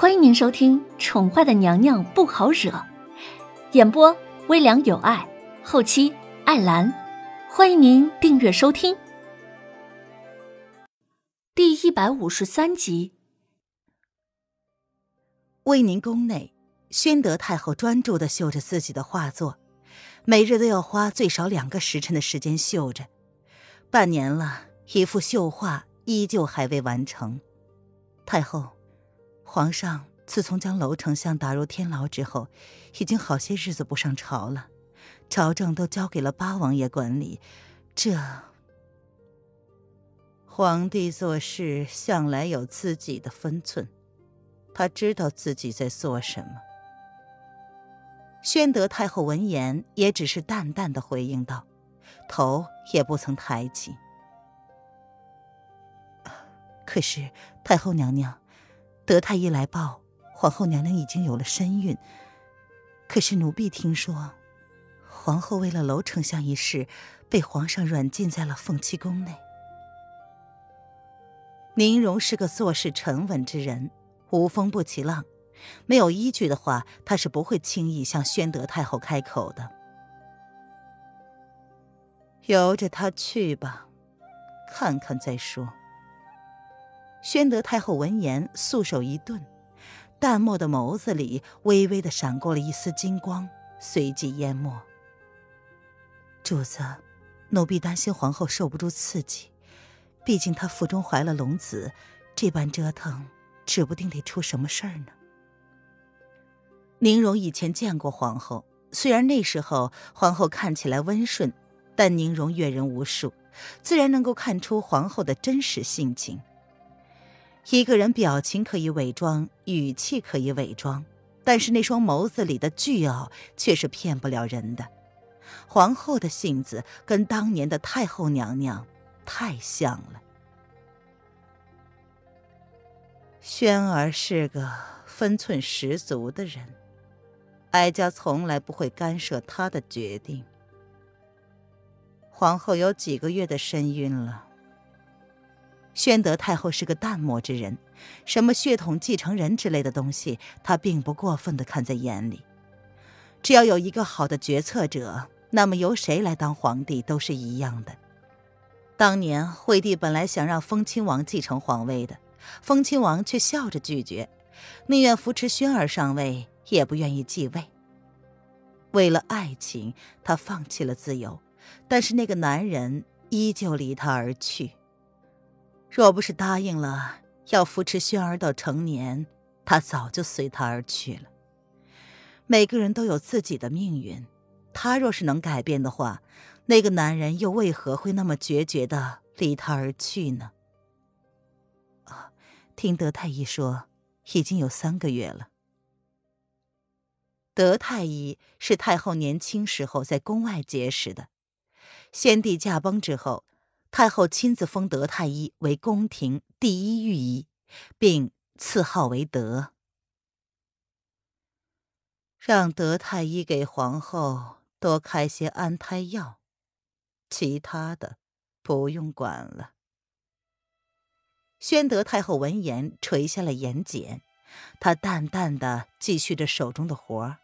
欢迎您收听《宠坏的娘娘不好惹》，演播微凉有爱，后期艾兰。欢迎您订阅收听。第一百五十三集。威宁宫内，宣德太后专注的绣着自己的画作，每日都要花最少两个时辰的时间绣着。半年了，一幅绣画依旧还未完成。太后，皇上自从将娄丞相打入天牢之后，已经好些日子不上朝了，朝政都交给了八王爷管理。这，皇帝做事向来有自己的分寸，他知道自己在做什么。宣德太后闻言，也只是淡淡的回应道，头也不曾抬起。可是太后娘娘，德太医来报，皇后娘娘已经有了身孕。可是奴婢听说，皇后为了娄丞相一事，被皇上软禁在了凤栖宫内。宁荣是个做事沉稳之人，无风不起浪，没有依据的话，他是不会轻易向宣德太后开口的。由着他去吧，看看再说。宣德太后闻言，素手一顿，淡漠的眸子里微微的闪过了一丝金光，随即淹没。主子，奴婢担心皇后受不住刺激，毕竟她腹中怀了龙子，这般折腾，指不定得出什么事儿呢。宁荣以前见过皇后，虽然那时候皇后看起来温顺，但宁荣阅人无数，自然能够看出皇后的真实性情。一个人表情可以伪装，语气可以伪装，但是那双眸子里的倨傲却是骗不了人的。皇后的性子跟当年的太后娘娘太像了。轩儿是个分寸十足的人，哀家从来不会干涉她的决定。皇后有几个月的身孕了。宣德太后是个淡漠之人，什么血统继承人之类的东西，她并不过分的看在眼里。只要有一个好的决策者，那么由谁来当皇帝都是一样的。当年惠帝本来想让封亲王继承皇位的，封亲王却笑着拒绝，宁愿扶持宣儿上位，也不愿意继位。为了爱情，他放弃了自由，但是那个男人依旧离他而去。若不是答应了要扶持轩儿到成年，他早就随他而去了。每个人都有自己的命运，他若是能改变的话，那个男人又为何会那么决绝的离他而去呢？啊，听德太医说，已经有三个月了。德太医是太后年轻时候在宫外结识的，先帝驾崩之后。太后亲自封德太医为宫廷第一御医，并赐号为德，让德太医给皇后多开些安胎药，其他的不用管了。宣德太后闻言垂下了眼睑，她淡淡的继续着手中的活儿。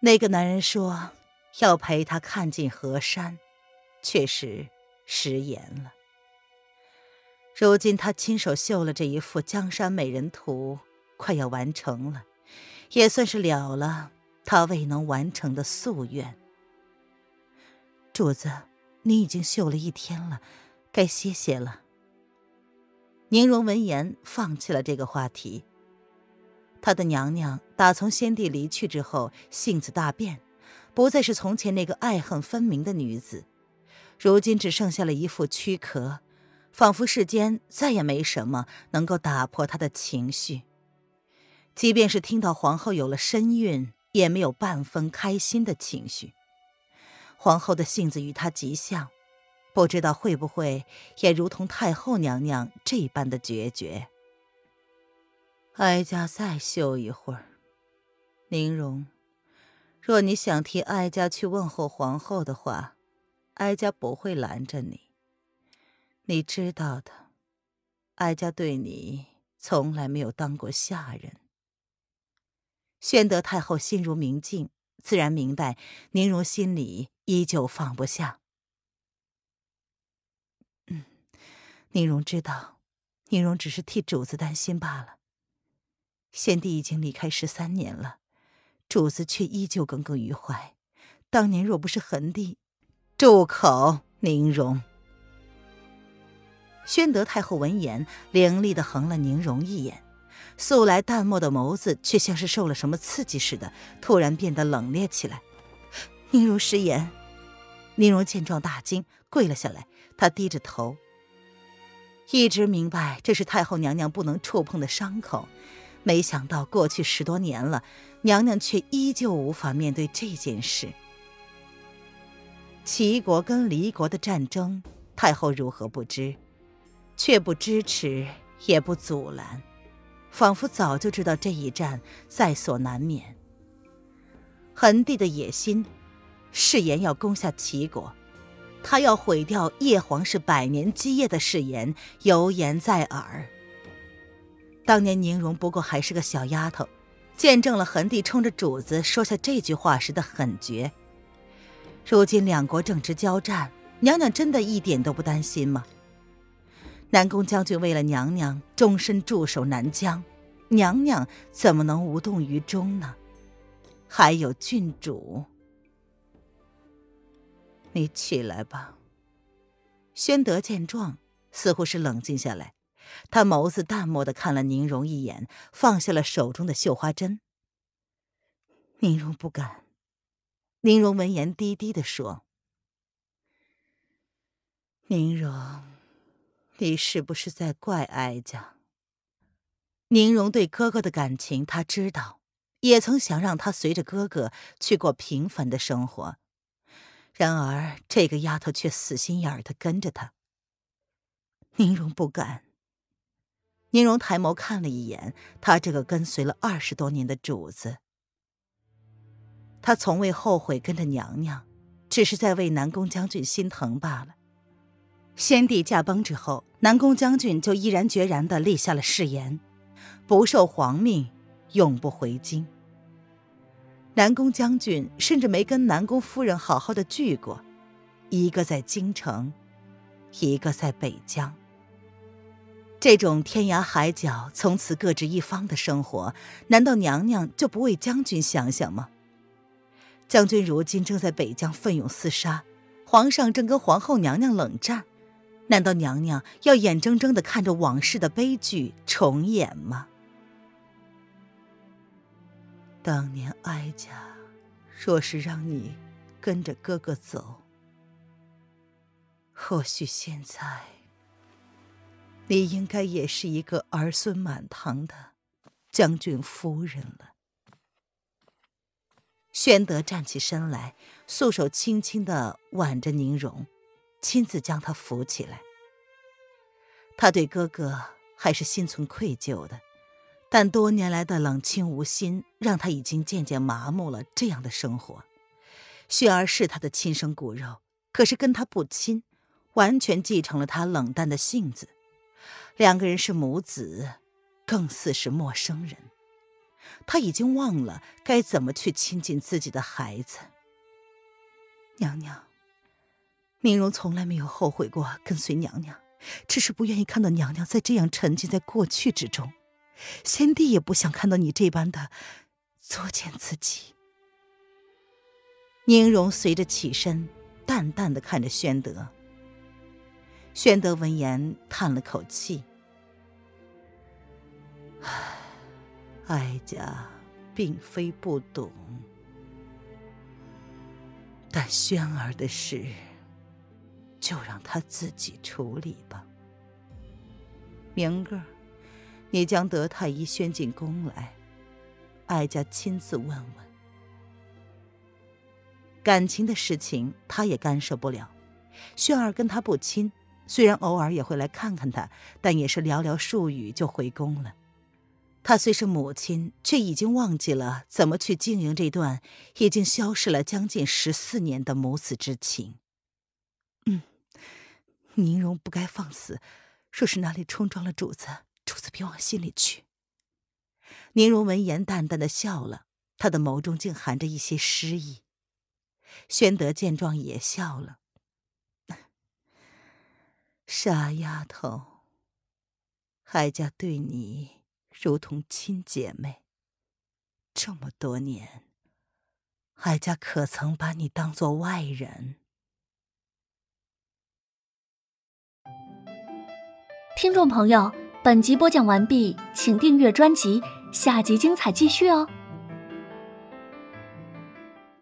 那个男人说要陪她看尽河山，确实。食言了。如今他亲手绣了这一幅《江山美人图》，快要完成了，也算是了了他未能完成的夙愿。主子，你已经绣了一天了，该歇歇了。宁荣闻言，放弃了这个话题。他的娘娘打从先帝离去之后，性子大变，不再是从前那个爱恨分明的女子。如今只剩下了一副躯壳，仿佛世间再也没什么能够打破他的情绪。即便是听到皇后有了身孕，也没有半分开心的情绪。皇后的性子与他极像，不知道会不会也如同太后娘娘这般的决绝。哀家再休一会儿，宁荣，若你想替哀家去问候皇后的话。哀家不会拦着你，你知道的。哀家对你从来没有当过下人。宣德太后心如明镜，自然明白宁荣心里依旧放不下。嗯，宁荣知道，宁荣只是替主子担心罢了。先帝已经离开十三年了，主子却依旧耿耿于怀。当年若不是恒帝，住口！宁荣。宣德太后闻言，凌厉的横了宁荣一眼，素来淡漠的眸子却像是受了什么刺激似的，突然变得冷冽起来。宁荣失言。宁荣见状大惊，跪了下来。他低着头，一直明白这是太后娘娘不能触碰的伤口，没想到过去十多年了，娘娘却依旧无法面对这件事。齐国跟离国的战争，太后如何不知？却不支持，也不阻拦，仿佛早就知道这一战在所难免。桓帝的野心，誓言要攻下齐国，他要毁掉叶皇室百年基业的誓言，犹言在耳。当年宁荣不过还是个小丫头，见证了桓帝冲着主子说下这句话时的狠绝。如今两国正值交战，娘娘真的一点都不担心吗？南宫将军为了娘娘终身驻守南疆，娘娘怎么能无动于衷呢？还有郡主，你起来吧。宣德见状，似乎是冷静下来，他眸子淡漠的看了宁荣一眼，放下了手中的绣花针。宁荣不敢。宁荣闻言低低的说：“宁荣。”你是不是在怪哀家？宁荣对哥哥的感情他知道，也曾想让他随着哥哥去过平凡的生活，然而这个丫头却死心眼儿的跟着他。宁荣不敢。宁荣抬眸看了一眼他这个跟随了二十多年的主子，他从未后悔跟着娘娘，只是在为南宫将军心疼罢了。先帝驾崩之后，南宫将军就毅然决然地立下了誓言，不受皇命，永不回京。南宫将军甚至没跟南宫夫人好好的聚过，一个在京城，一个在北疆。这种天涯海角、从此各执一方的生活，难道娘娘就不为将军想想吗？将军如今正在北疆奋勇厮杀，皇上正跟皇后娘娘冷战。难道娘娘要眼睁睁的看着往事的悲剧重演吗？当年哀家若是让你跟着哥哥走，或许现在你应该也是一个儿孙满堂的将军夫人了。宣德站起身来，素手轻轻的挽着宁荣。亲自将她扶起来。他对哥哥还是心存愧疚的，但多年来的冷清无心让他已经渐渐麻木了这样的生活。雪儿是他的亲生骨肉，可是跟他不亲，完全继承了他冷淡的性子。两个人是母子，更似是陌生人。他已经忘了该怎么去亲近自己的孩子。娘娘。宁荣从来没有后悔过跟随娘娘，只是不愿意看到娘娘再这样沉浸在过去之中。先帝也不想看到你这般的作践自己。宁荣随着起身，淡淡的看着宣德。宣德闻言叹了口气：“唉，哀家并非不懂，但轩儿的事……”就让他自己处理吧。明个儿，你将德太医宣进宫来，哀家亲自问问。感情的事情，他也干涉不了。轩儿跟他不亲，虽然偶尔也会来看看他，但也是寥寥数语就回宫了。她虽是母亲，却已经忘记了怎么去经营这段已经消失了将近十四年的母子之情。嗯。宁荣不该放肆，若是哪里冲撞了主子，主子别往心里去。宁荣闻言淡淡的笑了，他的眸中竟含着一些诗意。宣德见状也笑了：“傻丫头，哀家对你如同亲姐妹，这么多年，哀家可曾把你当做外人？”听众朋友，本集播讲完毕，请订阅专辑，下集精彩继续哦。